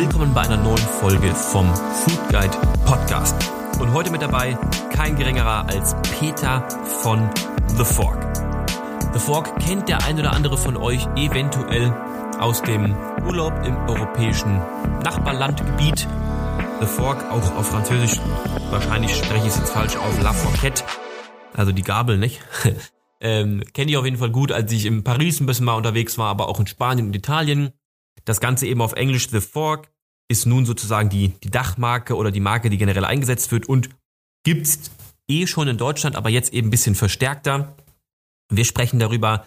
willkommen bei einer neuen Folge vom Food Guide Podcast. Und heute mit dabei kein geringerer als Peter von The Fork. The Fork kennt der ein oder andere von euch eventuell aus dem Urlaub im europäischen Nachbarlandgebiet. The Fork, auch auf Französisch, wahrscheinlich spreche ich es jetzt falsch, auf La Forquette, also die Gabel, nicht? ähm, Kenne ich auf jeden Fall gut, als ich in Paris ein bisschen mal unterwegs war, aber auch in Spanien und Italien. Das Ganze eben auf Englisch The Fork ist nun sozusagen die, die Dachmarke oder die Marke, die generell eingesetzt wird und gibt's eh schon in Deutschland, aber jetzt eben ein bisschen verstärkter. Wir sprechen darüber,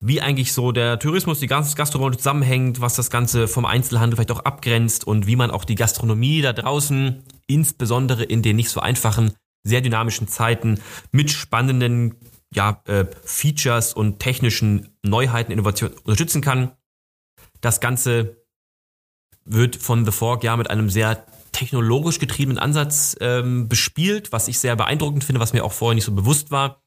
wie eigentlich so der Tourismus, die ganze Gastronomie zusammenhängt, was das Ganze vom Einzelhandel vielleicht auch abgrenzt und wie man auch die Gastronomie da draußen, insbesondere in den nicht so einfachen, sehr dynamischen Zeiten mit spannenden ja, äh, Features und technischen Neuheiten, Innovationen unterstützen kann. Das Ganze wird von The Fork ja mit einem sehr technologisch getriebenen Ansatz ähm, bespielt, was ich sehr beeindruckend finde, was mir auch vorher nicht so bewusst war.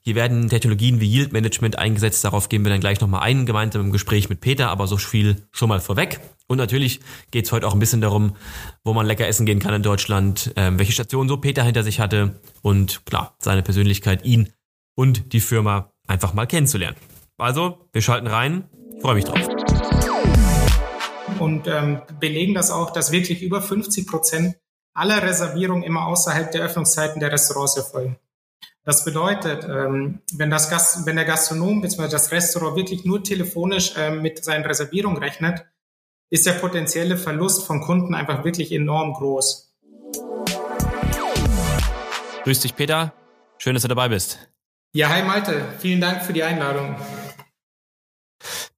Hier werden Technologien wie Yield Management eingesetzt. Darauf gehen wir dann gleich nochmal ein, gemeinsam im Gespräch mit Peter, aber so viel schon mal vorweg. Und natürlich geht es heute auch ein bisschen darum, wo man lecker essen gehen kann in Deutschland, ähm, welche Station so Peter hinter sich hatte und klar, seine Persönlichkeit, ihn und die Firma einfach mal kennenzulernen. Also, wir schalten rein. Ich freue mich drauf. Und ähm, belegen das auch, dass wirklich über 50 Prozent aller Reservierungen immer außerhalb der Öffnungszeiten der Restaurants erfolgen. Das bedeutet, ähm, wenn, das Gast, wenn der Gastronom bzw. das Restaurant wirklich nur telefonisch ähm, mit seinen Reservierungen rechnet, ist der potenzielle Verlust von Kunden einfach wirklich enorm groß. Grüß dich, Peter. Schön, dass du dabei bist. Ja, hi Malte. Vielen Dank für die Einladung.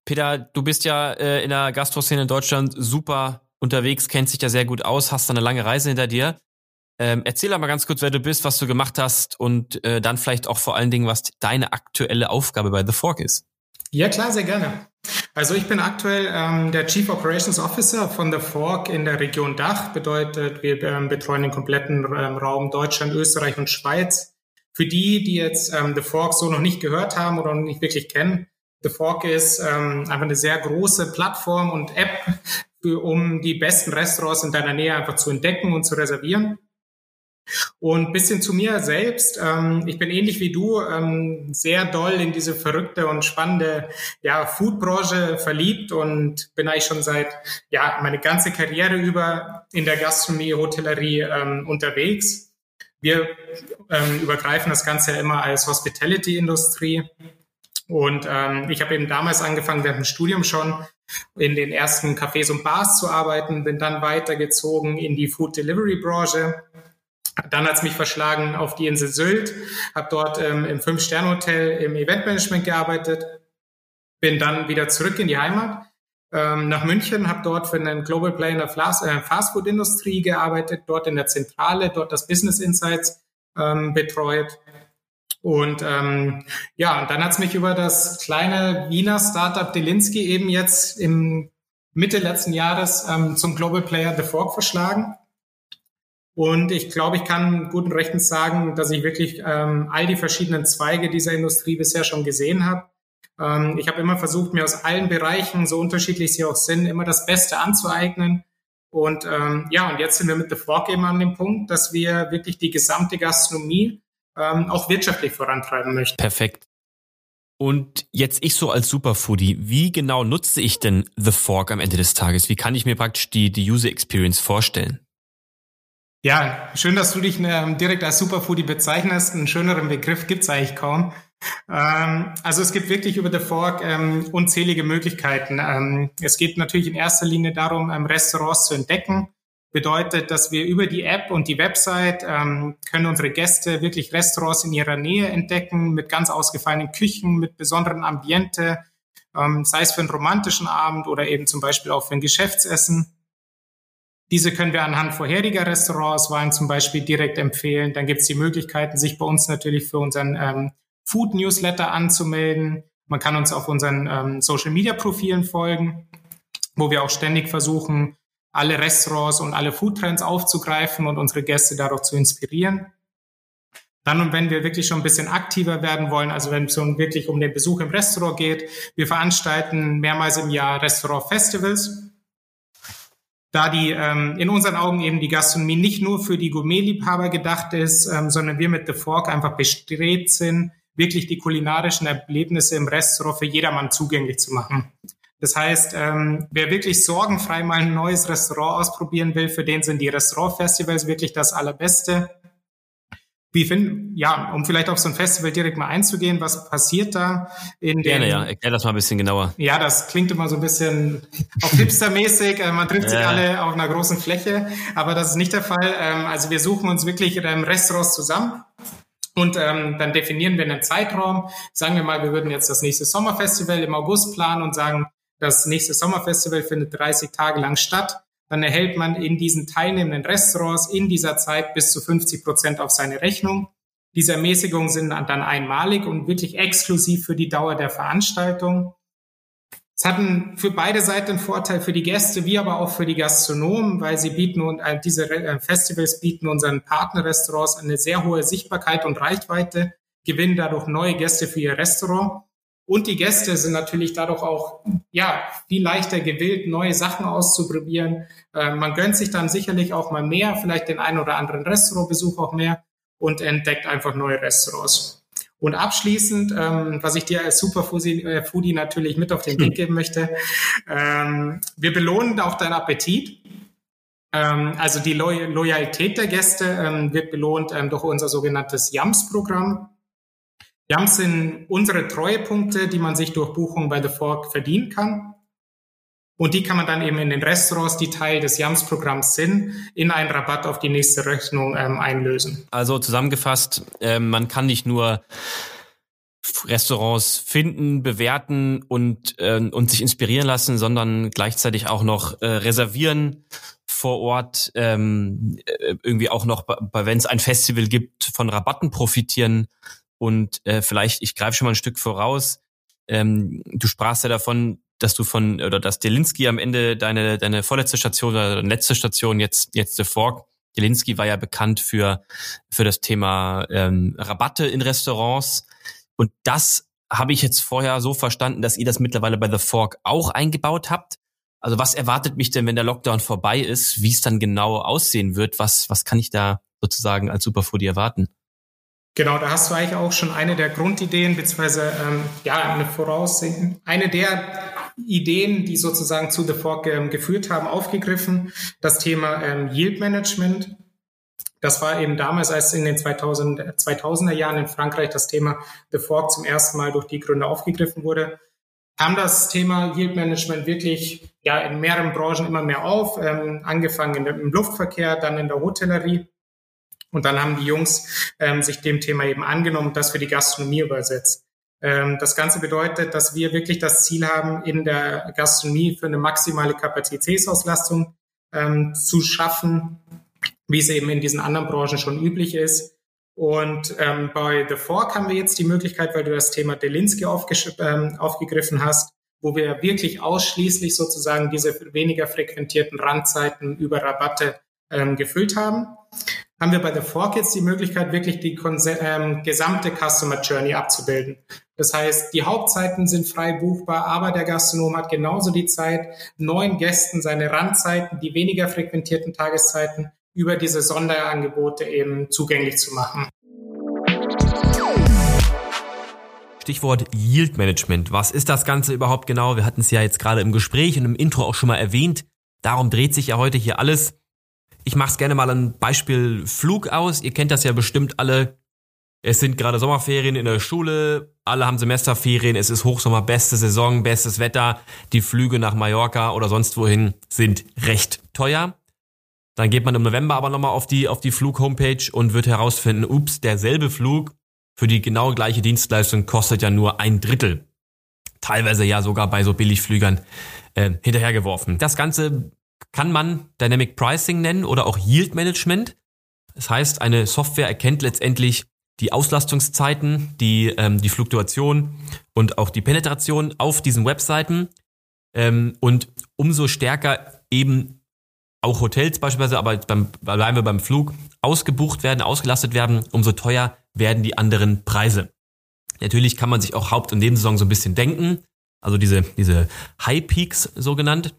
Peter, du bist ja äh, in der Gastroszene in Deutschland super unterwegs, kennst dich da sehr gut aus, hast da eine lange Reise hinter dir. Ähm, erzähl aber ganz kurz, wer du bist, was du gemacht hast und äh, dann vielleicht auch vor allen Dingen, was deine aktuelle Aufgabe bei The Fork ist. Ja, klar, sehr gerne. Also ich bin aktuell ähm, der Chief Operations Officer von The Fork in der Region Dach. Bedeutet, wir ähm, betreuen den kompletten ähm, Raum Deutschland, Österreich und Schweiz. Für die, die jetzt ähm, The Fork so noch nicht gehört haben oder noch nicht wirklich kennen, The Fork ist ähm, einfach eine sehr große Plattform und App, um die besten Restaurants in deiner Nähe einfach zu entdecken und zu reservieren. Und bisschen zu mir selbst. Ähm, ich bin ähnlich wie du ähm, sehr doll in diese verrückte und spannende ja, Foodbranche verliebt und bin eigentlich schon seit ja meine ganze Karriere über in der Gastronomie, Hotellerie ähm, unterwegs. Wir ähm, übergreifen das Ganze immer als Hospitality-Industrie. Und ähm, ich habe eben damals angefangen, während dem Studium schon in den ersten Cafés und Bars zu arbeiten, bin dann weitergezogen in die Food Delivery Branche dann hat es mich verschlagen auf die Insel Sylt, habe dort ähm, im Fünf-Sterne-Hotel im Eventmanagement gearbeitet, bin dann wieder zurück in die Heimat ähm, nach München, habe dort für einen Global Player in der äh, Fastfood-Industrie gearbeitet, dort in der Zentrale, dort das Business Insights ähm, betreut. Und ähm, ja, und dann hat es mich über das kleine Wiener Startup Delinsky eben jetzt im Mitte letzten Jahres ähm, zum Global Player The Fork verschlagen. Und ich glaube, ich kann guten Rechtens sagen, dass ich wirklich ähm, all die verschiedenen Zweige dieser Industrie bisher schon gesehen habe. Ähm, ich habe immer versucht, mir aus allen Bereichen, so unterschiedlich sie auch sind, immer das Beste anzueignen. Und ähm, ja, und jetzt sind wir mit The Fork eben an dem Punkt, dass wir wirklich die gesamte Gastronomie ähm, auch wirtschaftlich vorantreiben möchten. Perfekt. Und jetzt ich so als Superfoodie, wie genau nutze ich denn The Fork am Ende des Tages? Wie kann ich mir praktisch die, die User Experience vorstellen? Ja, schön, dass du dich ähm, direkt als Superfoodie bezeichnest. Einen schöneren Begriff gibt's eigentlich kaum. Ähm, also es gibt wirklich über The Fork ähm, unzählige Möglichkeiten. Es geht natürlich in erster Linie darum, Restaurants zu entdecken. Bedeutet, dass wir über die App und die Website ähm, können unsere Gäste wirklich Restaurants in ihrer Nähe entdecken mit ganz ausgefallenen Küchen, mit besonderen Ambiente, sei es für einen romantischen Abend oder eben zum Beispiel auch für ein Geschäftsessen. Diese können wir anhand vorheriger Restaurantauswahlen zum Beispiel direkt empfehlen. Dann gibt es die Möglichkeiten, sich bei uns natürlich für unseren ähm, Food Newsletter anzumelden. Man kann uns auf unseren ähm, Social Media Profilen folgen, wo wir auch ständig versuchen, alle Restaurants und alle Foodtrends aufzugreifen und unsere Gäste dadurch zu inspirieren. Dann und wenn wir wirklich schon ein bisschen aktiver werden wollen, also wenn es um wirklich um den Besuch im Restaurant geht, wir veranstalten mehrmals im Jahr Restaurant-Festivals. da die ähm, in unseren Augen eben die Gastronomie nicht nur für die Gourmetliebhaber gedacht ist, ähm, sondern wir mit The Fork einfach bestrebt sind, wirklich die kulinarischen Erlebnisse im Restaurant für jedermann zugänglich zu machen. Das heißt, ähm, wer wirklich sorgenfrei mal ein neues Restaurant ausprobieren will, für den sind die Restaurantfestivals wirklich das Allerbeste. Wie finden, ja, um vielleicht auf so ein Festival direkt mal einzugehen, was passiert da in Gerne, den, ja, erklär das mal ein bisschen genauer. Ja, das klingt immer so ein bisschen auf hipstermäßig, äh, man trifft sich ja. alle auf einer großen Fläche, aber das ist nicht der Fall. Ähm, also wir suchen uns wirklich ähm, Restaurants zusammen und ähm, dann definieren wir einen Zeitraum. Sagen wir mal, wir würden jetzt das nächste Sommerfestival im August planen und sagen, das nächste Sommerfestival findet 30 Tage lang statt dann erhält man in diesen teilnehmenden Restaurants in dieser Zeit bis zu 50 Prozent auf seine Rechnung. Diese Ermäßigungen sind dann einmalig und wirklich exklusiv für die Dauer der Veranstaltung. Es hatten für beide Seiten einen Vorteil für die Gäste, wie aber auch für die Gastronomen, weil sie bieten und äh, diese äh, Festivals bieten unseren Partnerrestaurants eine sehr hohe Sichtbarkeit und Reichweite, gewinnen dadurch neue Gäste für ihr Restaurant und die Gäste sind natürlich dadurch auch ja viel leichter gewillt, neue Sachen auszuprobieren. Äh, man gönnt sich dann sicherlich auch mal mehr, vielleicht den einen oder anderen Restaurantbesuch auch mehr und entdeckt einfach neue Restaurants. Und abschließend, ähm, was ich dir als Superfoodie äh, natürlich mit auf den Weg geben möchte, ähm, wir belohnen auch deinen Appetit. Ähm, also die Lo Loyalität der Gäste ähm, wird belohnt ähm, durch unser sogenanntes YAMS-Programm. Jumps sind unsere Treuepunkte, die man sich durch Buchung bei The Fork verdienen kann. Und die kann man dann eben in den Restaurants, die Teil des Jams-Programms sind, in einen Rabatt auf die nächste Rechnung ähm, einlösen. Also zusammengefasst, äh, man kann nicht nur Restaurants finden, bewerten und, äh, und sich inspirieren lassen, sondern gleichzeitig auch noch äh, reservieren vor Ort, ähm, äh, irgendwie auch noch, wenn es ein Festival gibt, von Rabatten profitieren und äh, vielleicht, ich greife schon mal ein Stück voraus. Ähm, du sprachst ja davon, dass du von oder dass Delinski am Ende deine deine vorletzte Station oder letzte Station jetzt jetzt The Fork. Delinski war ja bekannt für für das Thema ähm, Rabatte in Restaurants und das habe ich jetzt vorher so verstanden, dass ihr das mittlerweile bei The Fork auch eingebaut habt. Also was erwartet mich denn, wenn der Lockdown vorbei ist, wie es dann genau aussehen wird? Was was kann ich da sozusagen als Superfoodie erwarten? Genau, da hast du eigentlich auch schon eine der Grundideen, beziehungsweise ähm, ja, eine Voraussehen, eine der Ideen, die sozusagen zu The Fork ähm, geführt haben, aufgegriffen. Das Thema ähm, Yield Management. Das war eben damals, als in den 2000, 2000er Jahren in Frankreich das Thema The Fork zum ersten Mal durch die Gründer aufgegriffen wurde, kam das Thema Yield Management wirklich ja in mehreren Branchen immer mehr auf, ähm, angefangen im Luftverkehr, dann in der Hotellerie und dann haben die Jungs ähm, sich dem Thema eben angenommen das für die Gastronomie übersetzt. Ähm, das Ganze bedeutet, dass wir wirklich das Ziel haben, in der Gastronomie für eine maximale Kapazitätsauslastung ähm, zu schaffen, wie es eben in diesen anderen Branchen schon üblich ist. Und ähm, bei The Fork haben wir jetzt die Möglichkeit, weil du das Thema Delinsky ähm, aufgegriffen hast, wo wir wirklich ausschließlich sozusagen diese weniger frequentierten Randzeiten über Rabatte ähm, gefüllt haben haben wir bei The Fork jetzt die Möglichkeit, wirklich die ähm, gesamte Customer Journey abzubilden. Das heißt, die Hauptzeiten sind frei buchbar, aber der Gastronom hat genauso die Zeit, neuen Gästen seine Randzeiten, die weniger frequentierten Tageszeiten über diese Sonderangebote eben zugänglich zu machen. Stichwort Yield Management. Was ist das Ganze überhaupt genau? Wir hatten es ja jetzt gerade im Gespräch und im Intro auch schon mal erwähnt. Darum dreht sich ja heute hier alles. Ich mache es gerne mal ein Beispiel Flug aus. Ihr kennt das ja bestimmt alle. Es sind gerade Sommerferien in der Schule, alle haben Semesterferien, es ist Hochsommer, beste Saison, bestes Wetter. Die Flüge nach Mallorca oder sonst wohin sind recht teuer. Dann geht man im November aber nochmal auf die, auf die Flug-Homepage und wird herausfinden, ups, derselbe Flug für die genau gleiche Dienstleistung kostet ja nur ein Drittel. Teilweise ja sogar bei so Billigflügern äh, hinterhergeworfen. Das Ganze kann man Dynamic Pricing nennen oder auch Yield Management. Das heißt, eine Software erkennt letztendlich die Auslastungszeiten, die, ähm, die Fluktuation und auch die Penetration auf diesen Webseiten. Ähm, und umso stärker eben auch Hotels beispielsweise, aber beim, bleiben wir beim Flug, ausgebucht werden, ausgelastet werden, umso teuer werden die anderen Preise. Natürlich kann man sich auch Haupt- und Nebensaison so ein bisschen denken, also diese, diese High Peaks so genannt.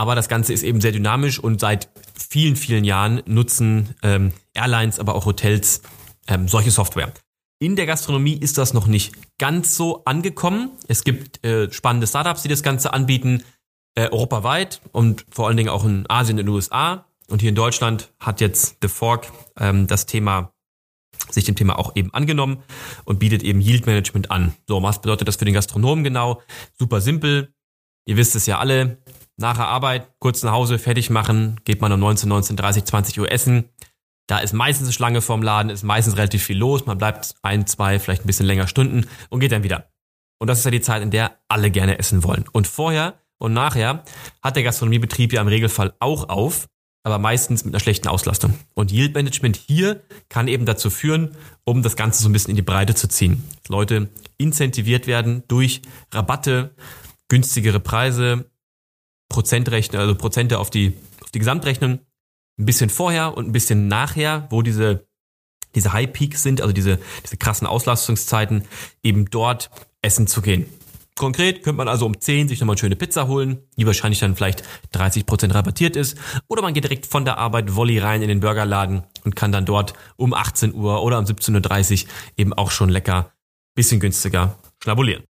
Aber das Ganze ist eben sehr dynamisch und seit vielen, vielen Jahren nutzen ähm, Airlines, aber auch Hotels ähm, solche Software. In der Gastronomie ist das noch nicht ganz so angekommen. Es gibt äh, spannende Startups, die das Ganze anbieten, äh, europaweit und vor allen Dingen auch in Asien und in den USA. Und hier in Deutschland hat jetzt The Fork ähm, das Thema sich dem Thema auch eben angenommen und bietet eben Yield Management an. So, was bedeutet das für den Gastronomen genau? Super simpel. Ihr wisst es ja alle. Nach der Arbeit, kurz nach Hause, fertig machen, geht man um 19, 19, 30, 20 Uhr essen. Da ist meistens eine Schlange vorm Laden, ist meistens relativ viel los. Man bleibt ein, zwei, vielleicht ein bisschen länger Stunden und geht dann wieder. Und das ist ja die Zeit, in der alle gerne essen wollen. Und vorher und nachher hat der Gastronomiebetrieb ja im Regelfall auch auf aber meistens mit einer schlechten Auslastung. Und Yield Management hier kann eben dazu führen, um das Ganze so ein bisschen in die Breite zu ziehen. Dass Leute incentiviert werden durch Rabatte, günstigere Preise, Prozentrechnung, also Prozente auf die, auf die Gesamtrechnung, ein bisschen vorher und ein bisschen nachher, wo diese, diese High Peaks sind, also diese, diese krassen Auslastungszeiten, eben dort essen zu gehen. Konkret könnte man also um 10 sich nochmal eine schöne Pizza holen, die wahrscheinlich dann vielleicht 30% rabattiert ist. Oder man geht direkt von der Arbeit Volley rein in den Burgerladen und kann dann dort um 18 Uhr oder um 17.30 Uhr eben auch schon lecker, bisschen günstiger schnabulieren.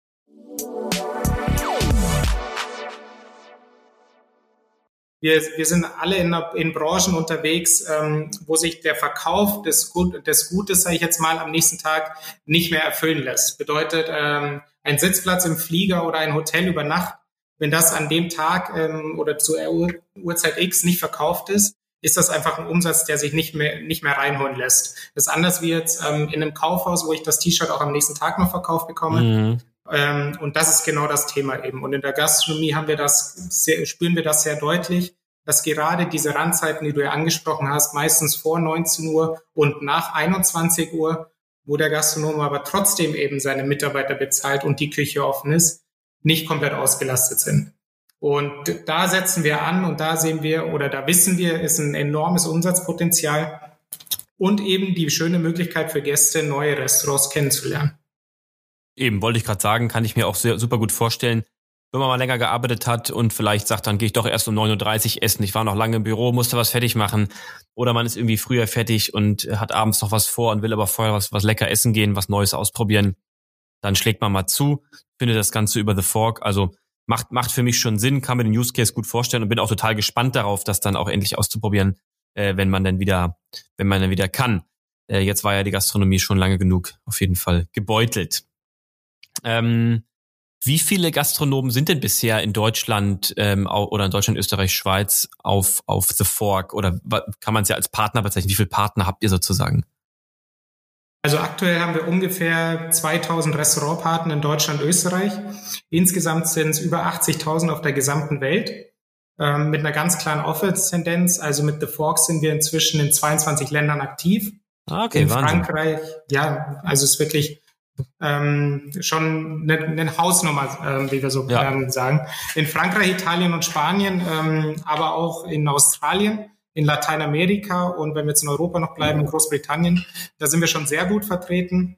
Wir, wir sind alle in, in Branchen unterwegs, ähm, wo sich der Verkauf des, Gut, des Gutes, sage ich jetzt mal, am nächsten Tag nicht mehr erfüllen lässt. Bedeutet, ähm, ein Sitzplatz im Flieger oder ein Hotel über Nacht, wenn das an dem Tag ähm, oder Uhr, Uhrzeit X nicht verkauft ist, ist das einfach ein Umsatz, der sich nicht mehr, nicht mehr reinholen lässt. Das ist anders wie jetzt ähm, in einem Kaufhaus, wo ich das T-Shirt auch am nächsten Tag noch verkauft bekomme. Mhm. Ähm, und das ist genau das Thema eben. Und in der Gastronomie haben wir das, sehr, spüren wir das sehr deutlich, dass gerade diese Randzeiten, die du ja angesprochen hast, meistens vor 19 Uhr und nach 21 Uhr, wo der Gastronom aber trotzdem eben seine Mitarbeiter bezahlt und die Küche offen ist, nicht komplett ausgelastet sind. Und da setzen wir an und da sehen wir oder da wissen wir, ist ein enormes Umsatzpotenzial und eben die schöne Möglichkeit für Gäste, neue Restaurants kennenzulernen. Eben, wollte ich gerade sagen, kann ich mir auch sehr, super gut vorstellen. Wenn man mal länger gearbeitet hat und vielleicht sagt, dann gehe ich doch erst um 9.30 Uhr essen. Ich war noch lange im Büro, musste was fertig machen. Oder man ist irgendwie früher fertig und hat abends noch was vor und will aber vorher was, was lecker essen gehen, was Neues ausprobieren. Dann schlägt man mal zu, findet das Ganze über The Fork. Also macht, macht für mich schon Sinn, kann mir den Use Case gut vorstellen und bin auch total gespannt darauf, das dann auch endlich auszuprobieren, äh, wenn man dann wieder, wenn man dann wieder kann. Äh, jetzt war ja die Gastronomie schon lange genug auf jeden Fall gebeutelt. Ähm, wie viele Gastronomen sind denn bisher in Deutschland ähm, oder in Deutschland, Österreich, Schweiz auf, auf The Fork? Oder kann man es ja als Partner bezeichnen? Wie viele Partner habt ihr sozusagen? Also aktuell haben wir ungefähr 2000 Restaurantpartner in Deutschland, Österreich. Insgesamt sind es über 80.000 auf der gesamten Welt. Ähm, mit einer ganz klaren Office-Tendenz. Also mit The Fork sind wir inzwischen in 22 Ländern aktiv. Ah, okay, in Wahnsinn. Frankreich, ja, also es ist wirklich ähm, schon eine, eine Hausnummer, ähm, wie wir so ja. ähm, sagen. In Frankreich, Italien und Spanien, ähm, aber auch in Australien, in Lateinamerika und wenn wir jetzt in Europa noch bleiben, in Großbritannien, da sind wir schon sehr gut vertreten.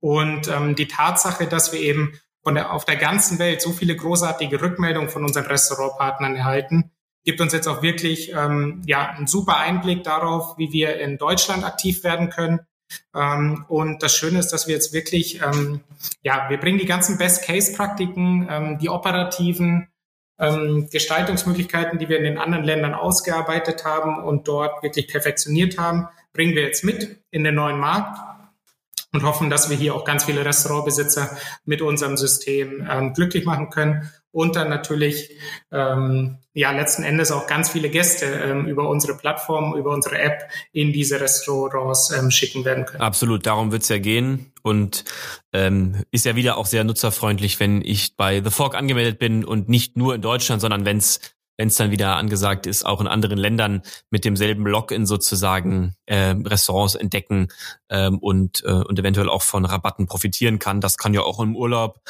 Und ähm, die Tatsache, dass wir eben von der, auf der ganzen Welt so viele großartige Rückmeldungen von unseren Restaurantpartnern erhalten, gibt uns jetzt auch wirklich ähm, ja, einen super Einblick darauf, wie wir in Deutschland aktiv werden können ähm, und das Schöne ist, dass wir jetzt wirklich, ähm, ja, wir bringen die ganzen Best-Case-Praktiken, ähm, die operativen ähm, Gestaltungsmöglichkeiten, die wir in den anderen Ländern ausgearbeitet haben und dort wirklich perfektioniert haben, bringen wir jetzt mit in den neuen Markt und hoffen, dass wir hier auch ganz viele Restaurantbesitzer mit unserem System ähm, glücklich machen können und dann natürlich ähm, ja letzten Endes auch ganz viele Gäste ähm, über unsere Plattform, über unsere App in diese Restaurants ähm, schicken werden können. Absolut, darum wird's ja gehen und ähm, ist ja wieder auch sehr nutzerfreundlich, wenn ich bei The Fork angemeldet bin und nicht nur in Deutschland, sondern wenn's wenn es dann wieder angesagt ist, auch in anderen Ländern mit demselben Login sozusagen äh, Restaurants entdecken ähm, und, äh, und eventuell auch von Rabatten profitieren kann. Das kann ja auch im Urlaub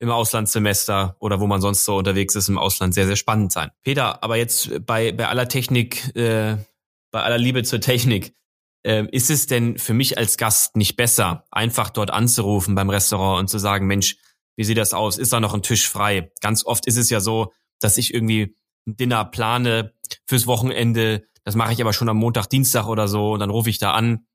im Auslandssemester oder wo man sonst so unterwegs ist im Ausland sehr, sehr spannend sein. Peter, aber jetzt bei, bei aller Technik, äh, bei aller Liebe zur Technik, äh, ist es denn für mich als Gast nicht besser, einfach dort anzurufen beim Restaurant und zu sagen, Mensch, wie sieht das aus? Ist da noch ein Tisch frei? Ganz oft ist es ja so, dass ich irgendwie ein Dinner plane fürs Wochenende. Das mache ich aber schon am Montag, Dienstag oder so und dann rufe ich da an.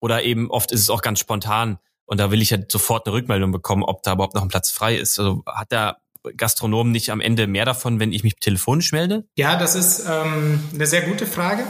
Oder eben oft ist es auch ganz spontan und da will ich ja sofort eine Rückmeldung bekommen, ob da überhaupt noch ein Platz frei ist. Also hat der Gastronom nicht am Ende mehr davon, wenn ich mich telefonisch melde? Ja, das ist ähm, eine sehr gute Frage.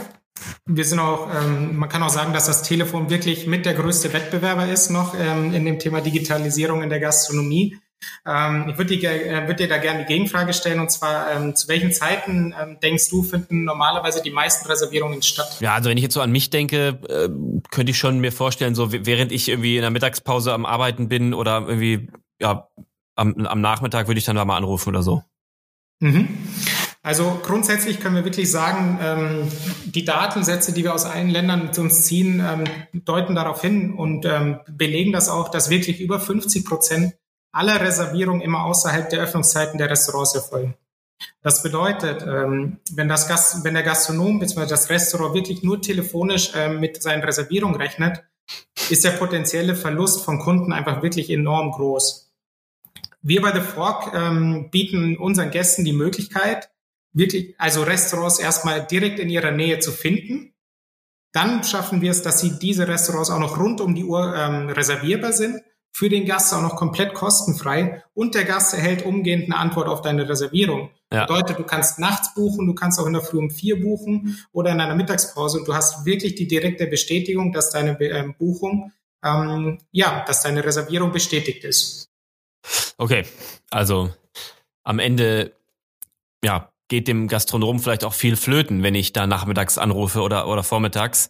Wir sind auch, ähm, man kann auch sagen, dass das Telefon wirklich mit der größte Wettbewerber ist noch ähm, in dem Thema Digitalisierung in der Gastronomie. Ähm, ich würde dir, äh, würd dir da gerne die Gegenfrage stellen und zwar, ähm, zu welchen Zeiten ähm, denkst du, finden normalerweise die meisten Reservierungen statt? Ja, also wenn ich jetzt so an mich denke, äh, könnte ich schon mir vorstellen, so während ich irgendwie in der Mittagspause am Arbeiten bin oder irgendwie, ja, am, am Nachmittag würde ich dann da mal anrufen oder so. Mhm. Also grundsätzlich können wir wirklich sagen, ähm, die Datensätze, die wir aus allen Ländern mit uns ziehen, ähm, deuten darauf hin und ähm, belegen das auch, dass wirklich über 50 Prozent aller Reservierungen immer außerhalb der Öffnungszeiten der Restaurants erfolgen. Das bedeutet, ähm, wenn, das Gast, wenn der Gastronom bzw. das Restaurant wirklich nur telefonisch ähm, mit seinen Reservierungen rechnet, ist der potenzielle Verlust von Kunden einfach wirklich enorm groß. Wir bei The Fork ähm, bieten unseren Gästen die Möglichkeit, wirklich, also Restaurants erstmal direkt in ihrer Nähe zu finden. Dann schaffen wir es, dass sie diese Restaurants auch noch rund um die Uhr reservierbar sind, für den Gast auch noch komplett kostenfrei und der Gast erhält umgehend eine Antwort auf deine Reservierung. Ja. Bedeutet, du kannst nachts buchen, du kannst auch in der Früh um vier buchen oder in einer Mittagspause und du hast wirklich die direkte Bestätigung, dass deine ähm, Buchung, ähm, ja, dass deine Reservierung bestätigt ist. Okay, also am Ende, ja, geht dem Gastronomen vielleicht auch viel flöten, wenn ich da nachmittags anrufe oder, oder vormittags.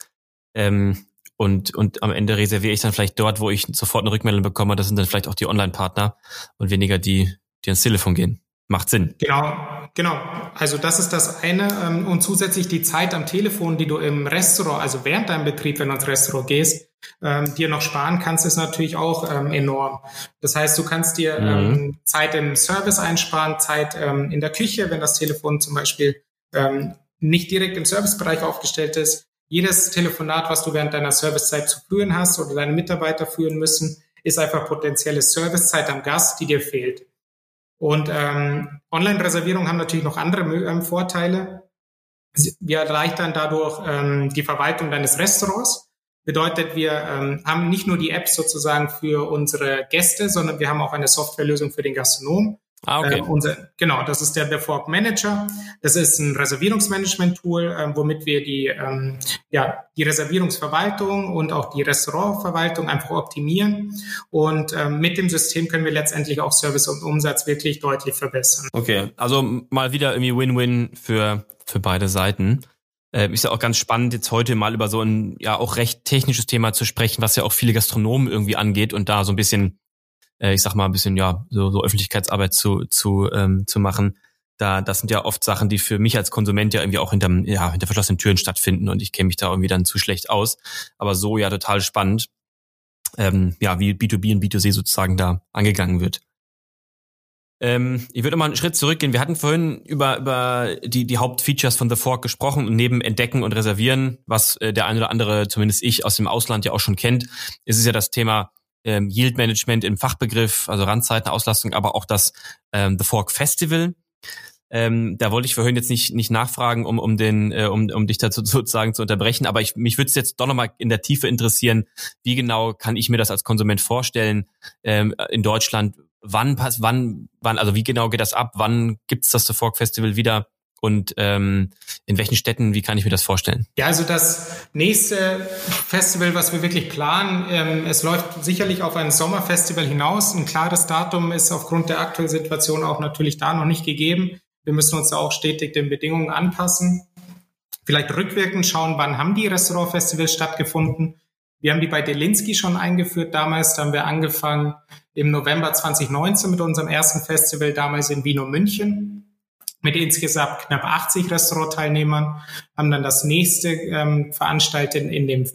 Ähm, und, und am Ende reserviere ich dann vielleicht dort, wo ich sofort eine Rückmeldung bekomme. Das sind dann vielleicht auch die Online-Partner und weniger die, die ans Telefon gehen. Macht Sinn. Genau, genau. Also das ist das eine. Ähm, und zusätzlich die Zeit am Telefon, die du im Restaurant, also während deinem Betrieb, wenn du ins Restaurant gehst, ähm, dir noch sparen kannst, ist natürlich auch ähm, enorm. Das heißt, du kannst dir mhm. ähm, Zeit im Service einsparen, Zeit ähm, in der Küche, wenn das Telefon zum Beispiel ähm, nicht direkt im Servicebereich aufgestellt ist. Jedes Telefonat, was du während deiner Servicezeit zu führen hast oder deine Mitarbeiter führen müssen, ist einfach potenzielle Servicezeit am Gast, die dir fehlt. Und ähm, Online-Reservierungen haben natürlich noch andere ähm, Vorteile. Wir erleichtern dadurch ähm, die Verwaltung deines Restaurants. Bedeutet, wir ähm, haben nicht nur die App sozusagen für unsere Gäste, sondern wir haben auch eine Softwarelösung für den Gastronom. Ah, okay. Äh, unser, genau, das ist der Fork Manager. Das ist ein Reservierungsmanagement-Tool, äh, womit wir die, ähm, ja, die Reservierungsverwaltung und auch die Restaurantverwaltung einfach optimieren. Und ähm, mit dem System können wir letztendlich auch Service und Umsatz wirklich deutlich verbessern. Okay, also mal wieder irgendwie Win-Win für, für beide Seiten. Äh, ist ja auch ganz spannend, jetzt heute mal über so ein ja auch recht technisches Thema zu sprechen, was ja auch viele Gastronomen irgendwie angeht und da so ein bisschen äh, ich sag mal, ein bisschen, ja, so, so Öffentlichkeitsarbeit zu, zu, ähm, zu machen. Da, das sind ja oft Sachen, die für mich als Konsument ja irgendwie auch hinterm, ja, hinter verschlossenen Türen stattfinden und ich kenne mich da irgendwie dann zu schlecht aus. Aber so ja total spannend, ähm, ja, wie B2B und B2C sozusagen da angegangen wird. Ähm, ich würde mal einen Schritt zurückgehen. Wir hatten vorhin über, über die, die Hauptfeatures von The Fork gesprochen und neben Entdecken und Reservieren, was äh, der eine oder andere, zumindest ich, aus dem Ausland ja auch schon kennt, ist es ja das Thema ähm, Yield Management im Fachbegriff, also Randzeitenauslastung, aber auch das ähm, The Fork Festival. Ähm, da wollte ich vorhin jetzt nicht, nicht nachfragen, um, um, den, äh, um, um dich dazu sozusagen zu unterbrechen, aber ich, mich würde es jetzt doch nochmal in der Tiefe interessieren, wie genau kann ich mir das als Konsument vorstellen ähm, in Deutschland? Wann passt, wann, wann, also wie genau geht das ab? Wann gibt's das The Fork Festival wieder? Und ähm, in welchen Städten, wie kann ich mir das vorstellen? Ja, also das nächste Festival, was wir wirklich planen, ähm, es läuft sicherlich auf ein Sommerfestival hinaus. Ein klares Datum ist aufgrund der aktuellen Situation auch natürlich da noch nicht gegeben. Wir müssen uns da auch stetig den Bedingungen anpassen. Vielleicht rückwirkend schauen, wann haben die Restaurantfestivals stattgefunden. Wir haben die bei Delinski schon eingeführt damals. Da haben wir angefangen im November 2019 mit unserem ersten Festival, damals in Wien und München mit insgesamt knapp 80 Restaurantteilnehmern, haben dann das nächste ähm, veranstaltet in dem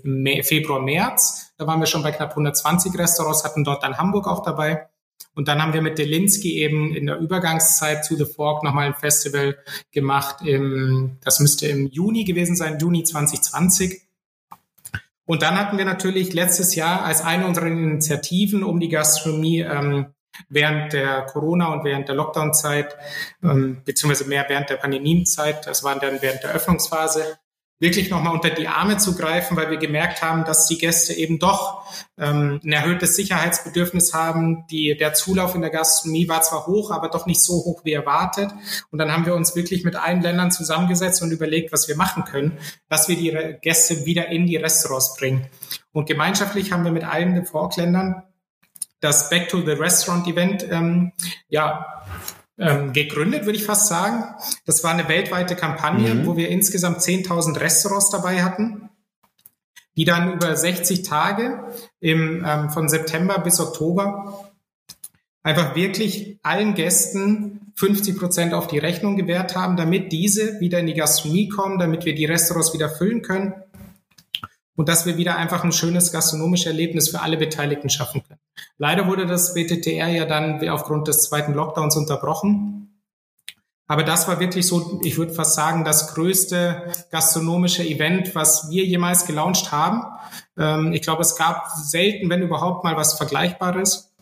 Februar, März. Da waren wir schon bei knapp 120 Restaurants, hatten dort dann Hamburg auch dabei. Und dann haben wir mit Delinski eben in der Übergangszeit zu The Fork nochmal ein Festival gemacht. Im, das müsste im Juni gewesen sein, Juni 2020. Und dann hatten wir natürlich letztes Jahr als eine unserer Initiativen, um die Gastronomie ähm, während der Corona und während der Lockdown-Zeit, ähm, beziehungsweise mehr während der Pandemiezeit, das waren dann während der Öffnungsphase, wirklich nochmal unter die Arme zu greifen, weil wir gemerkt haben, dass die Gäste eben doch ähm, ein erhöhtes Sicherheitsbedürfnis haben. Die, der Zulauf in der Gastronomie war zwar hoch, aber doch nicht so hoch wie erwartet. Und dann haben wir uns wirklich mit allen Ländern zusammengesetzt und überlegt, was wir machen können, dass wir die Gäste wieder in die Restaurants bringen. Und gemeinschaftlich haben wir mit allen den Vorkländern das Back to the Restaurant Event ähm, ja, ähm, gegründet, würde ich fast sagen. Das war eine weltweite Kampagne, mhm. wo wir insgesamt 10.000 Restaurants dabei hatten, die dann über 60 Tage im, ähm, von September bis Oktober einfach wirklich allen Gästen 50 Prozent auf die Rechnung gewährt haben, damit diese wieder in die Gastronomie kommen, damit wir die Restaurants wieder füllen können und dass wir wieder einfach ein schönes gastronomisches Erlebnis für alle Beteiligten schaffen können. Leider wurde das BTTR ja dann aufgrund des zweiten Lockdowns unterbrochen. Aber das war wirklich so, ich würde fast sagen, das größte gastronomische Event, was wir jemals gelauncht haben. Ähm, ich glaube, es gab selten, wenn überhaupt mal was Vergleichbares.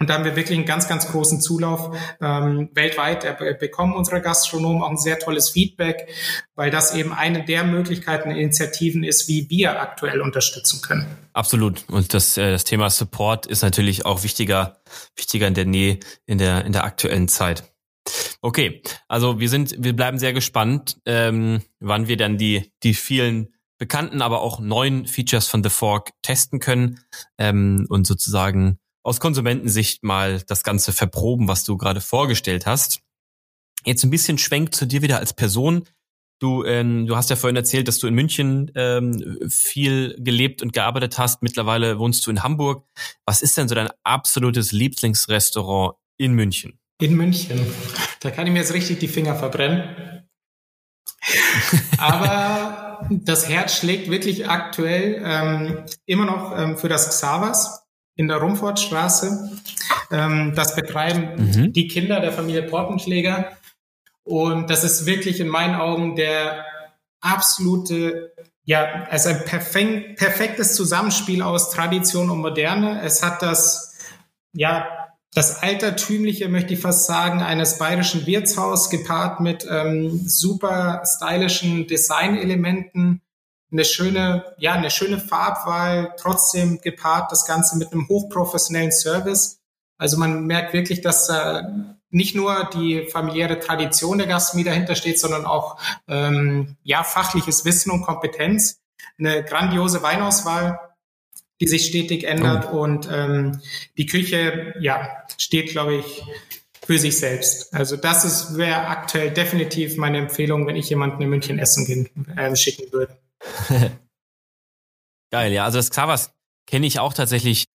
Und da haben wir wirklich einen ganz, ganz großen Zulauf ähm, weltweit er, bekommen unsere Gastronomen auch ein sehr tolles Feedback, weil das eben eine der Möglichkeiten, Initiativen ist, wie wir aktuell unterstützen können. Absolut. Und das, äh, das Thema Support ist natürlich auch wichtiger, wichtiger in der Nähe, in der, in der aktuellen Zeit. Okay, also wir sind, wir bleiben sehr gespannt, ähm, wann wir dann die, die vielen bekannten, aber auch neuen Features von The Fork testen können ähm, und sozusagen aus Konsumentensicht mal das Ganze verproben, was du gerade vorgestellt hast. Jetzt ein bisschen Schwenk zu dir wieder als Person. Du, ähm, du hast ja vorhin erzählt, dass du in München ähm, viel gelebt und gearbeitet hast. Mittlerweile wohnst du in Hamburg. Was ist denn so dein absolutes Lieblingsrestaurant in München? In München. Da kann ich mir jetzt richtig die Finger verbrennen. Aber das Herz schlägt wirklich aktuell ähm, immer noch ähm, für das Xavas in der Rumfortstraße. Ähm, das betreiben mhm. die Kinder der Familie Portenschläger. Und das ist wirklich in meinen Augen der absolute, ja, also ein perfekt, perfektes Zusammenspiel aus Tradition und Moderne. Es hat das, ja, das altertümliche, möchte ich fast sagen, eines bayerischen Wirtshaus gepaart mit ähm, super stylischen Designelementen eine schöne, ja, eine schöne Farbwahl, trotzdem gepaart das Ganze mit einem hochprofessionellen Service. Also man merkt wirklich, dass äh, nicht nur die familiäre Tradition der Gastronomie dahinter steht, sondern auch ähm, ja fachliches Wissen und Kompetenz. Eine grandiose Weinauswahl, die sich stetig ändert oh. und ähm, die Küche ja steht, glaube ich, für sich selbst. Also das ist wäre aktuell definitiv meine Empfehlung, wenn ich jemanden in München essen gehen, äh, schicken würde. Geil, ja. Also das Xavas kenne ich auch tatsächlich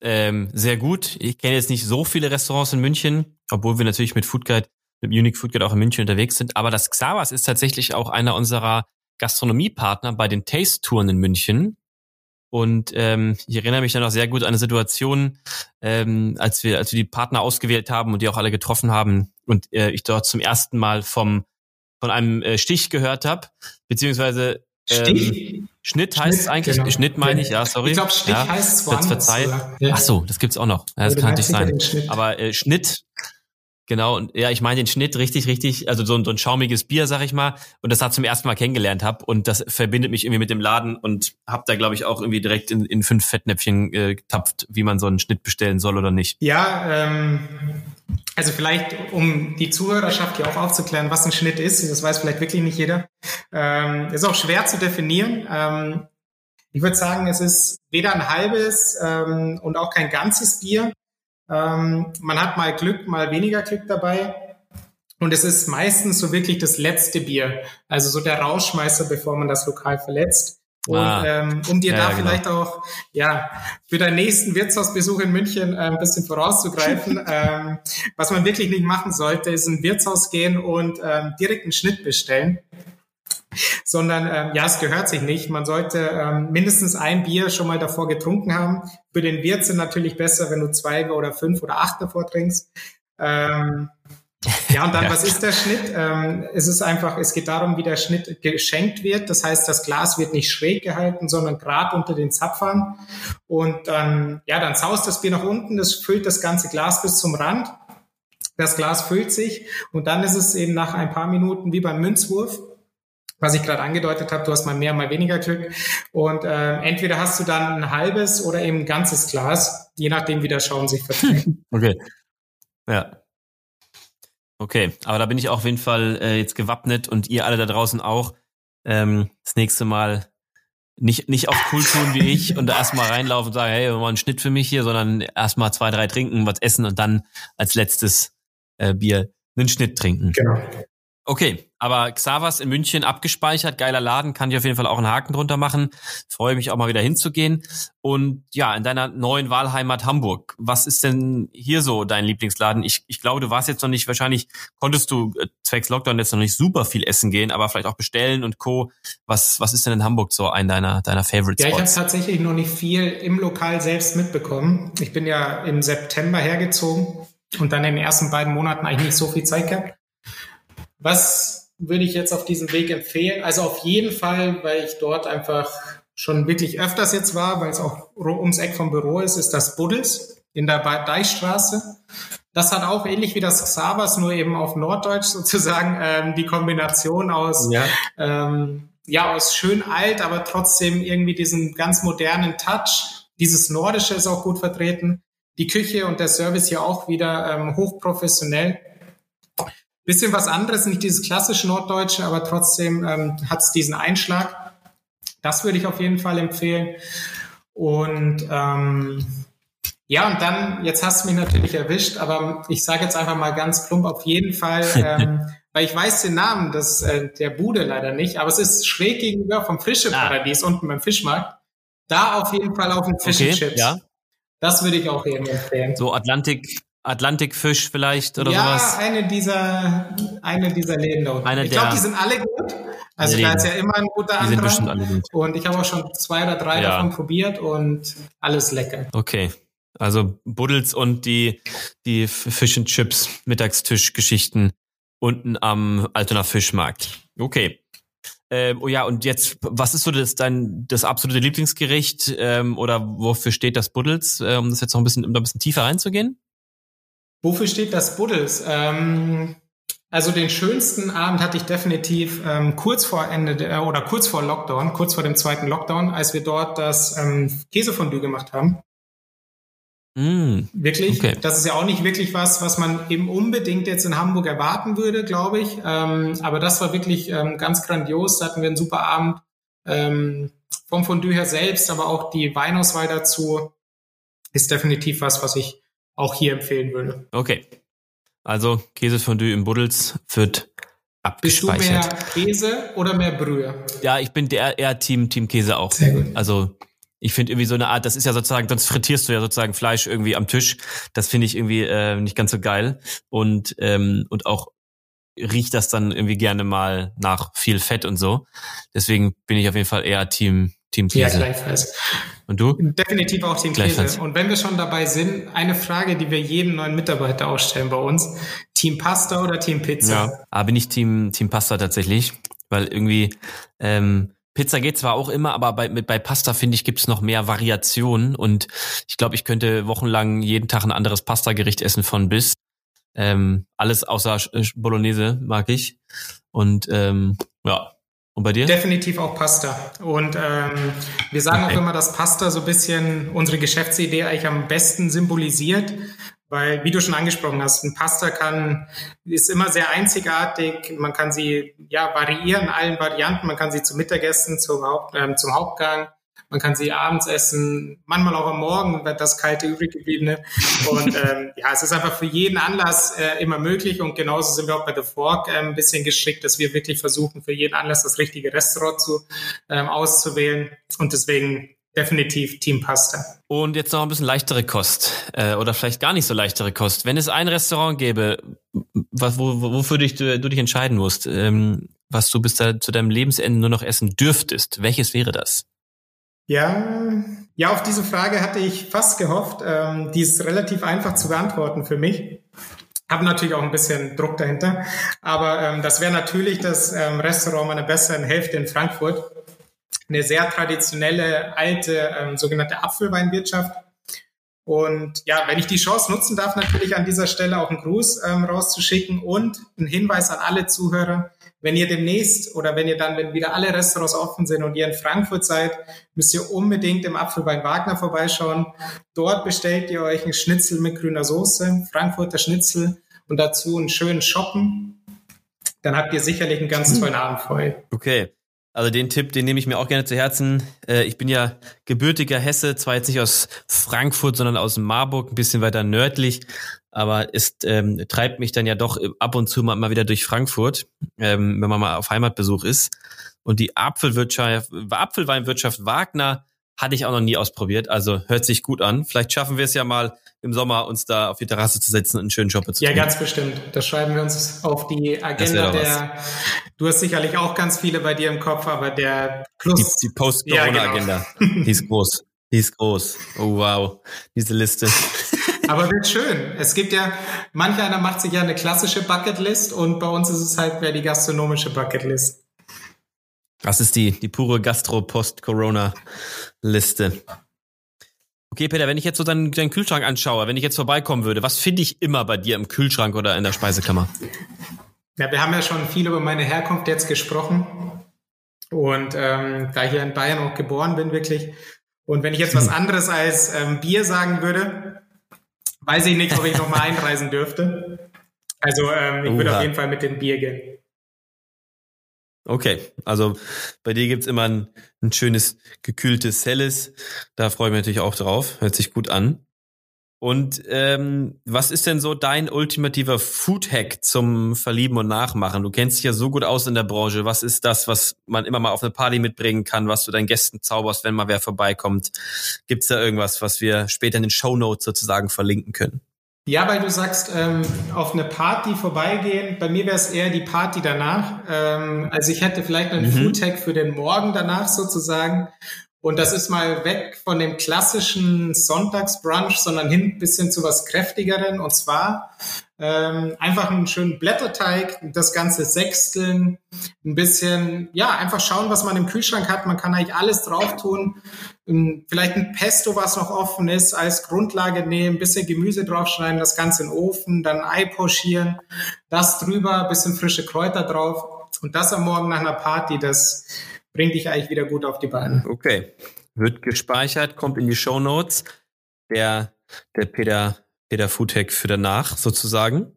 ähm, sehr gut. Ich kenne jetzt nicht so viele Restaurants in München, obwohl wir natürlich mit Foodguide, mit Unique Foodguide auch in München unterwegs sind. Aber das Xavas ist tatsächlich auch einer unserer Gastronomiepartner bei den Taste-Touren in München. Und ähm, ich erinnere mich dann auch sehr gut an eine Situation, ähm, als wir, als wir die Partner ausgewählt haben und die auch alle getroffen haben und äh, ich dort zum ersten Mal vom von einem äh, Stich gehört habe, beziehungsweise ähm, Schnitt heißt Schnitt, eigentlich, genau. Schnitt meine ich, ja, sorry. Ich glaube, Stich ja, heißt zwar Verzeih. Ja. Ach so, das gibt's auch noch. Ja, das kann natürlich sein. Aber äh, Schnitt, genau, und ja, ich meine den Schnitt richtig, richtig, also so, so ein schaumiges Bier, sag ich mal, und das hat zum ersten Mal kennengelernt hab und das verbindet mich irgendwie mit dem Laden und hab da, glaube ich, auch irgendwie direkt in, in fünf Fettnäpfchen äh, getapft, wie man so einen Schnitt bestellen soll oder nicht. Ja, ähm, also vielleicht, um die Zuhörerschaft hier auch aufzuklären, was ein Schnitt ist, das weiß vielleicht wirklich nicht jeder. Ähm, ist auch schwer zu definieren. Ähm, ich würde sagen, es ist weder ein halbes ähm, und auch kein ganzes Bier. Ähm, man hat mal Glück, mal weniger Glück dabei. Und es ist meistens so wirklich das letzte Bier, also so der Rauschmeister, bevor man das Lokal verletzt. Und ah, ähm, um dir ja, da genau. vielleicht auch ja für deinen nächsten Wirtshausbesuch in München äh, ein bisschen vorauszugreifen, ähm, was man wirklich nicht machen sollte, ist ein Wirtshaus gehen und ähm, direkt einen Schnitt bestellen. Sondern ähm, ja, es gehört sich nicht. Man sollte ähm, mindestens ein Bier schon mal davor getrunken haben. Für den Wirt sind natürlich besser, wenn du zwei oder fünf oder acht davor trinkst. Ähm, Ja, und dann, ja. was ist der Schnitt? Ähm, es ist einfach, es geht darum, wie der Schnitt geschenkt wird. Das heißt, das Glas wird nicht schräg gehalten, sondern gerade unter den Zapfern. Und dann, ja, dann saust das Bier nach unten, das füllt das ganze Glas bis zum Rand. Das Glas füllt sich und dann ist es eben nach ein paar Minuten wie beim Münzwurf was ich gerade angedeutet habe, du hast mal mehr, mal weniger Glück. Und äh, entweder hast du dann ein halbes oder eben ein ganzes Glas, je nachdem, wie der Schaum sich verträgt. Okay. Ja. Okay, aber da bin ich auch auf jeden Fall äh, jetzt gewappnet und ihr alle da draußen auch. Ähm, das nächste Mal nicht, nicht auf cool tun wie ich und da erstmal reinlaufen und sagen, hey, mal einen Schnitt für mich hier, sondern erstmal zwei, drei trinken, was essen und dann als letztes äh, Bier einen Schnitt trinken. Genau. Okay, aber Xavas in München abgespeichert, geiler Laden, kann ich auf jeden Fall auch einen Haken drunter machen. Freue mich auch mal wieder hinzugehen. Und ja, in deiner neuen Wahlheimat Hamburg, was ist denn hier so dein Lieblingsladen? Ich, ich glaube, du warst jetzt noch nicht, wahrscheinlich konntest du äh, zwecks Lockdown jetzt noch nicht super viel essen gehen, aber vielleicht auch bestellen und Co. Was, was ist denn in Hamburg so ein deiner, deiner Favorite Spots? Ja, ich habe tatsächlich noch nicht viel im Lokal selbst mitbekommen. Ich bin ja im September hergezogen und dann in den ersten beiden Monaten eigentlich nicht so viel Zeit gehabt. Was würde ich jetzt auf diesem Weg empfehlen? Also auf jeden Fall, weil ich dort einfach schon wirklich öfters jetzt war, weil es auch ums Eck vom Büro ist, ist das Buddels in der Deichstraße. Das hat auch ähnlich wie das Xavas, nur eben auf Norddeutsch sozusagen ähm, die Kombination aus ja. Ähm, ja aus schön alt, aber trotzdem irgendwie diesen ganz modernen Touch. Dieses Nordische ist auch gut vertreten. Die Küche und der Service hier auch wieder ähm, hochprofessionell bisschen was anderes, nicht dieses klassische Norddeutsche, aber trotzdem ähm, hat es diesen Einschlag. Das würde ich auf jeden Fall empfehlen. Und ähm, ja, und dann, jetzt hast du mich natürlich erwischt, aber ich sage jetzt einfach mal ganz plump auf jeden Fall, ähm, weil ich weiß den Namen des, äh, der Bude leider nicht, aber es ist schräg gegenüber vom Frische ah. Paradies unten beim Fischmarkt. Da auf jeden Fall auf den Fish okay, Chips. Ja. Das würde ich auch jedem empfehlen. So Atlantik, Atlantikfisch vielleicht oder ja, sowas? Ja, eine dieser, eine dieser Läden da unten. ich glaube, die sind alle gut. Also Läden. da ist ja immer ein guter die. Sind alle gut. Und ich habe auch schon zwei oder drei ja. davon probiert und alles lecker. Okay. Also Buddels und die, die Fish and Chips Mittagstischgeschichten unten am Altona Fischmarkt. Okay. Ähm, oh ja, und jetzt, was ist so das dein das absolute Lieblingsgericht ähm, oder wofür steht das Buddels, äh, um das jetzt noch ein bisschen, um da ein bisschen tiefer reinzugehen? Wofür steht das Buddels? Ähm, also den schönsten Abend hatte ich definitiv ähm, kurz vor Ende der, oder kurz vor Lockdown, kurz vor dem zweiten Lockdown, als wir dort das ähm, Käsefondue gemacht haben. Mm, wirklich. Okay. Das ist ja auch nicht wirklich was, was man eben unbedingt jetzt in Hamburg erwarten würde, glaube ich. Ähm, aber das war wirklich ähm, ganz grandios. Da hatten wir einen super Abend. Ähm, vom Fondue her selbst, aber auch die Weinauswahl dazu ist definitiv was, was ich auch hier empfehlen würde. Okay. Also Käsefondue im Buddels wird abgespeichert. Bist du mehr Käse oder mehr Brühe? Ja, ich bin der eher Team Team Käse auch. Sehr gut. Also ich finde irgendwie so eine Art, das ist ja sozusagen, sonst frittierst du ja sozusagen Fleisch irgendwie am Tisch. Das finde ich irgendwie äh, nicht ganz so geil. Und, ähm, und auch riecht das dann irgendwie gerne mal nach viel Fett und so. Deswegen bin ich auf jeden Fall eher Team Team Käse. Ja, gleichfalls. Und du? Definitiv auch Team Käse. Und wenn wir schon dabei sind, eine Frage, die wir jedem neuen Mitarbeiter ausstellen bei uns. Team Pasta oder Team Pizza? Ja, aber ah, bin ich Team, Team Pasta tatsächlich, weil irgendwie ähm, Pizza geht zwar auch immer, aber bei, mit, bei Pasta finde ich gibt's noch mehr Variationen und ich glaube, ich könnte wochenlang jeden Tag ein anderes Pasta-Gericht essen von bis. Ähm, alles außer Bolognese mag ich. Und ähm, ja, und bei dir? Definitiv auch Pasta. Und ähm, wir sagen okay. auch immer, dass Pasta so ein bisschen unsere Geschäftsidee eigentlich am besten symbolisiert, weil, wie du schon angesprochen hast, ein Pasta kann, ist immer sehr einzigartig. Man kann sie ja variieren, allen Varianten. Man kann sie zu Mittagessen, zum, Haupt, ähm, zum Hauptgang man kann sie abends essen, manchmal auch am Morgen, wird das kalte übrig gebliebene. Und ähm, ja, es ist einfach für jeden Anlass äh, immer möglich. Und genauso sind wir auch bei The Fork äh, ein bisschen geschickt, dass wir wirklich versuchen, für jeden Anlass das richtige Restaurant zu, ähm, auszuwählen. Und deswegen definitiv Team Pasta. Und jetzt noch ein bisschen leichtere Kost äh, oder vielleicht gar nicht so leichtere Kost. Wenn es ein Restaurant gäbe, was, wo, wofür dich, du, du dich entscheiden musst, ähm, was du bis da, zu deinem Lebensende nur noch essen dürftest, welches wäre das? Ja, ja, auf diese Frage hatte ich fast gehofft. Ähm, die ist relativ einfach zu beantworten für mich. habe natürlich auch ein bisschen Druck dahinter. Aber ähm, das wäre natürlich das ähm, Restaurant meiner besseren Hälfte in Frankfurt. Eine sehr traditionelle, alte, ähm, sogenannte Apfelweinwirtschaft. Und ja, wenn ich die Chance nutzen darf, natürlich an dieser Stelle auch einen Gruß ähm, rauszuschicken und einen Hinweis an alle Zuhörer. Wenn ihr demnächst oder wenn ihr dann, wenn wieder alle Restaurants offen sind und ihr in Frankfurt seid, müsst ihr unbedingt im Apfelwein Wagner vorbeischauen. Dort bestellt ihr euch einen Schnitzel mit grüner Soße, Frankfurter Schnitzel und dazu einen schönen Shoppen. Dann habt ihr sicherlich einen ganz tollen Abend voll. Okay. Also den Tipp, den nehme ich mir auch gerne zu Herzen. Äh, ich bin ja gebürtiger Hesse, zwar jetzt nicht aus Frankfurt, sondern aus Marburg, ein bisschen weiter nördlich, aber es ähm, treibt mich dann ja doch ab und zu mal, mal wieder durch Frankfurt, ähm, wenn man mal auf Heimatbesuch ist. Und die Apfelwirtschaft, Apfelweinwirtschaft Wagner hatte ich auch noch nie ausprobiert, also hört sich gut an. Vielleicht schaffen wir es ja mal im Sommer, uns da auf die Terrasse zu setzen und einen schönen Job zu Ja, ganz bestimmt. Das schreiben wir uns auf die Agenda der. Du hast sicherlich auch ganz viele bei dir im Kopf, aber der Plus. Die, die Post-Corona-Agenda. Ja, genau. Die ist groß. Die ist groß. Oh wow, diese Liste. Aber wird schön. Es gibt ja, manch einer macht sich ja eine klassische Bucketlist und bei uns ist es halt mehr die gastronomische Bucketlist. Das ist die, die pure Gastro-Post-Corona-Liste. Okay, Peter, wenn ich jetzt so deinen, deinen Kühlschrank anschaue, wenn ich jetzt vorbeikommen würde, was finde ich immer bei dir im Kühlschrank oder in der Speisekammer? Ja, wir haben ja schon viel über meine Herkunft jetzt gesprochen. Und ähm, da ich hier in Bayern auch geboren bin, wirklich. Und wenn ich jetzt was anderes als ähm, Bier sagen würde, weiß ich nicht, ob ich nochmal einreisen dürfte. Also ähm, ich Uha. würde auf jeden Fall mit dem Bier gehen. Okay, also bei dir gibt's immer ein, ein schönes gekühltes Helles. Da freue ich mich natürlich auch drauf. Hört sich gut an. Und ähm, was ist denn so dein ultimativer Food-Hack zum Verlieben und Nachmachen? Du kennst dich ja so gut aus in der Branche. Was ist das, was man immer mal auf eine Party mitbringen kann, was du deinen Gästen zauberst, wenn mal wer vorbeikommt? Gibt's da irgendwas, was wir später in den Show Notes sozusagen verlinken können? Ja, weil du sagst, ähm, auf eine Party vorbeigehen. Bei mir wäre es eher die Party danach. Ähm, also ich hätte vielleicht einen mhm. Food-Tag für den Morgen danach sozusagen. Und das ist mal weg von dem klassischen Sonntagsbrunch, sondern hin bisschen zu was kräftigeren. Und zwar ähm, einfach einen schönen Blätterteig, das Ganze sechsteln, ein bisschen, ja, einfach schauen, was man im Kühlschrank hat. Man kann eigentlich alles drauf tun. Ähm, vielleicht ein Pesto, was noch offen ist, als Grundlage nehmen, bisschen Gemüse draufschneiden, das Ganze in den Ofen, dann Ei pochieren, das drüber, bisschen frische Kräuter drauf. Und das am Morgen nach einer Party, das bringt dich eigentlich wieder gut auf die Beine. Okay. Wird gespeichert, kommt in die Show Notes. Der, der Peter, Peter Foodtech für danach sozusagen.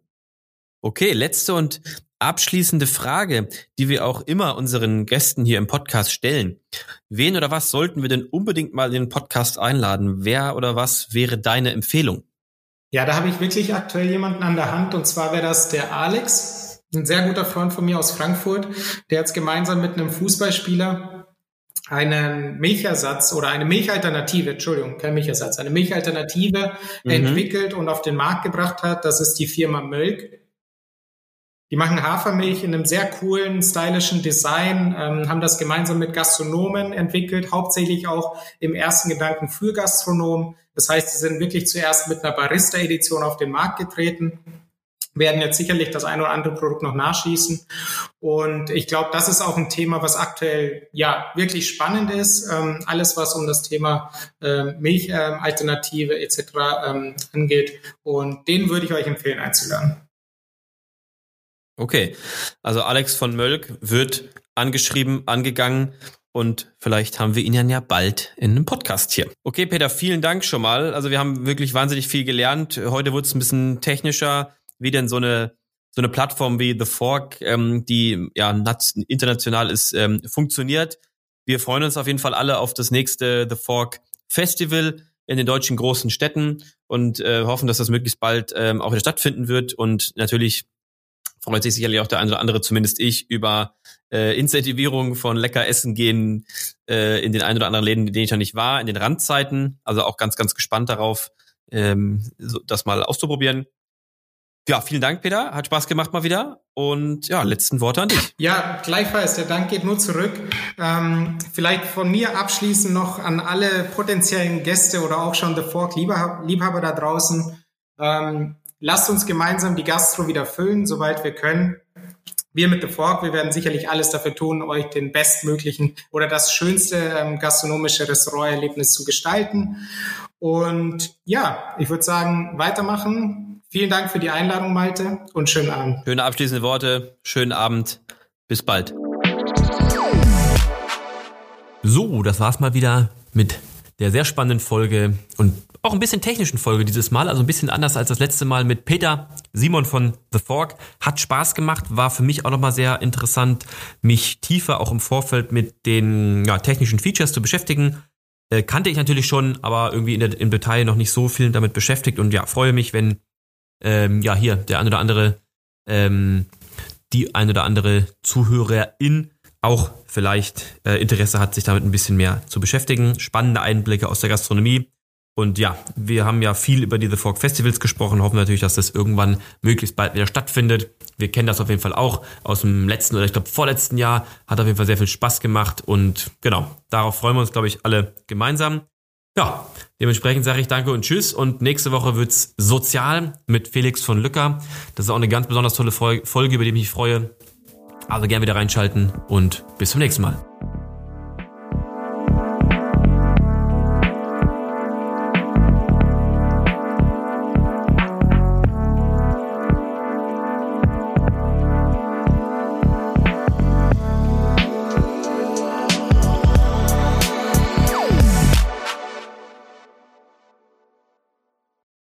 Okay, letzte und abschließende Frage, die wir auch immer unseren Gästen hier im Podcast stellen. Wen oder was sollten wir denn unbedingt mal in den Podcast einladen? Wer oder was wäre deine Empfehlung? Ja, da habe ich wirklich aktuell jemanden an der Hand und zwar wäre das der Alex ein sehr guter Freund von mir aus Frankfurt, der jetzt gemeinsam mit einem Fußballspieler einen Milchersatz oder eine Milchalternative, Entschuldigung, kein Milchersatz, eine Milchalternative mhm. entwickelt und auf den Markt gebracht hat. Das ist die Firma Mölk. Die machen Hafermilch in einem sehr coolen, stylischen Design, ähm, haben das gemeinsam mit Gastronomen entwickelt, hauptsächlich auch im ersten Gedanken für Gastronomen. Das heißt, sie sind wirklich zuerst mit einer Barista-Edition auf den Markt getreten werden jetzt sicherlich das ein oder andere Produkt noch nachschießen. Und ich glaube, das ist auch ein Thema, was aktuell ja wirklich spannend ist. Ähm, alles, was um das Thema äh, Milchalternative äh, etc. Ähm, angeht. Und den würde ich euch empfehlen einzuladen. Okay, also Alex von Mölk wird angeschrieben, angegangen und vielleicht haben wir ihn ja bald in einem Podcast hier. Okay, Peter, vielen Dank schon mal. Also wir haben wirklich wahnsinnig viel gelernt. Heute wurde es ein bisschen technischer wie denn so eine so eine Plattform wie The Fork, ähm, die ja international ist, ähm, funktioniert. Wir freuen uns auf jeden Fall alle auf das nächste The Fork Festival in den deutschen großen Städten und äh, hoffen, dass das möglichst bald ähm, auch wieder stattfinden wird. Und natürlich freut sich sicherlich auch der eine oder andere, zumindest ich, über äh, Incentivierung von lecker Essen gehen äh, in den ein oder anderen Läden, in denen ich noch nicht war, in den Randzeiten. Also auch ganz, ganz gespannt darauf, ähm, so, das mal auszuprobieren. Ja, vielen Dank, Peter. Hat Spaß gemacht mal wieder. Und ja, letzten Worte an dich. Ja, gleichfalls. Der Dank geht nur zurück. Ähm, vielleicht von mir abschließend noch an alle potenziellen Gäste oder auch schon The Fork Liebhaber da draußen. Ähm, lasst uns gemeinsam die Gastro wieder füllen, soweit wir können. Wir mit The Fork, wir werden sicherlich alles dafür tun, euch den bestmöglichen oder das schönste ähm, gastronomische Restauranterlebnis zu gestalten. Und ja, ich würde sagen, weitermachen. Vielen Dank für die Einladung, Malte, und schönen Abend. Schöne abschließende Worte, schönen Abend, bis bald. So, das war's mal wieder mit der sehr spannenden Folge und auch ein bisschen technischen Folge dieses Mal, also ein bisschen anders als das letzte Mal mit Peter Simon von The Fork. Hat Spaß gemacht, war für mich auch nochmal sehr interessant, mich tiefer auch im Vorfeld mit den ja, technischen Features zu beschäftigen. Äh, kannte ich natürlich schon, aber irgendwie in der, im Detail noch nicht so viel damit beschäftigt und ja, freue mich, wenn ähm, ja hier der ein oder andere, ähm, die ein oder andere Zuhörerin auch vielleicht äh, Interesse hat, sich damit ein bisschen mehr zu beschäftigen. Spannende Einblicke aus der Gastronomie. Und ja, wir haben ja viel über die The Fork Festivals gesprochen, hoffen natürlich, dass das irgendwann möglichst bald wieder stattfindet. Wir kennen das auf jeden Fall auch aus dem letzten oder ich glaube vorletzten Jahr. Hat auf jeden Fall sehr viel Spaß gemacht und genau, darauf freuen wir uns, glaube ich, alle gemeinsam. Ja, dementsprechend sage ich danke und tschüss und nächste Woche wird's sozial mit Felix von Lücker. Das ist auch eine ganz besonders tolle Folge, über die ich mich freue. Also gerne wieder reinschalten und bis zum nächsten Mal.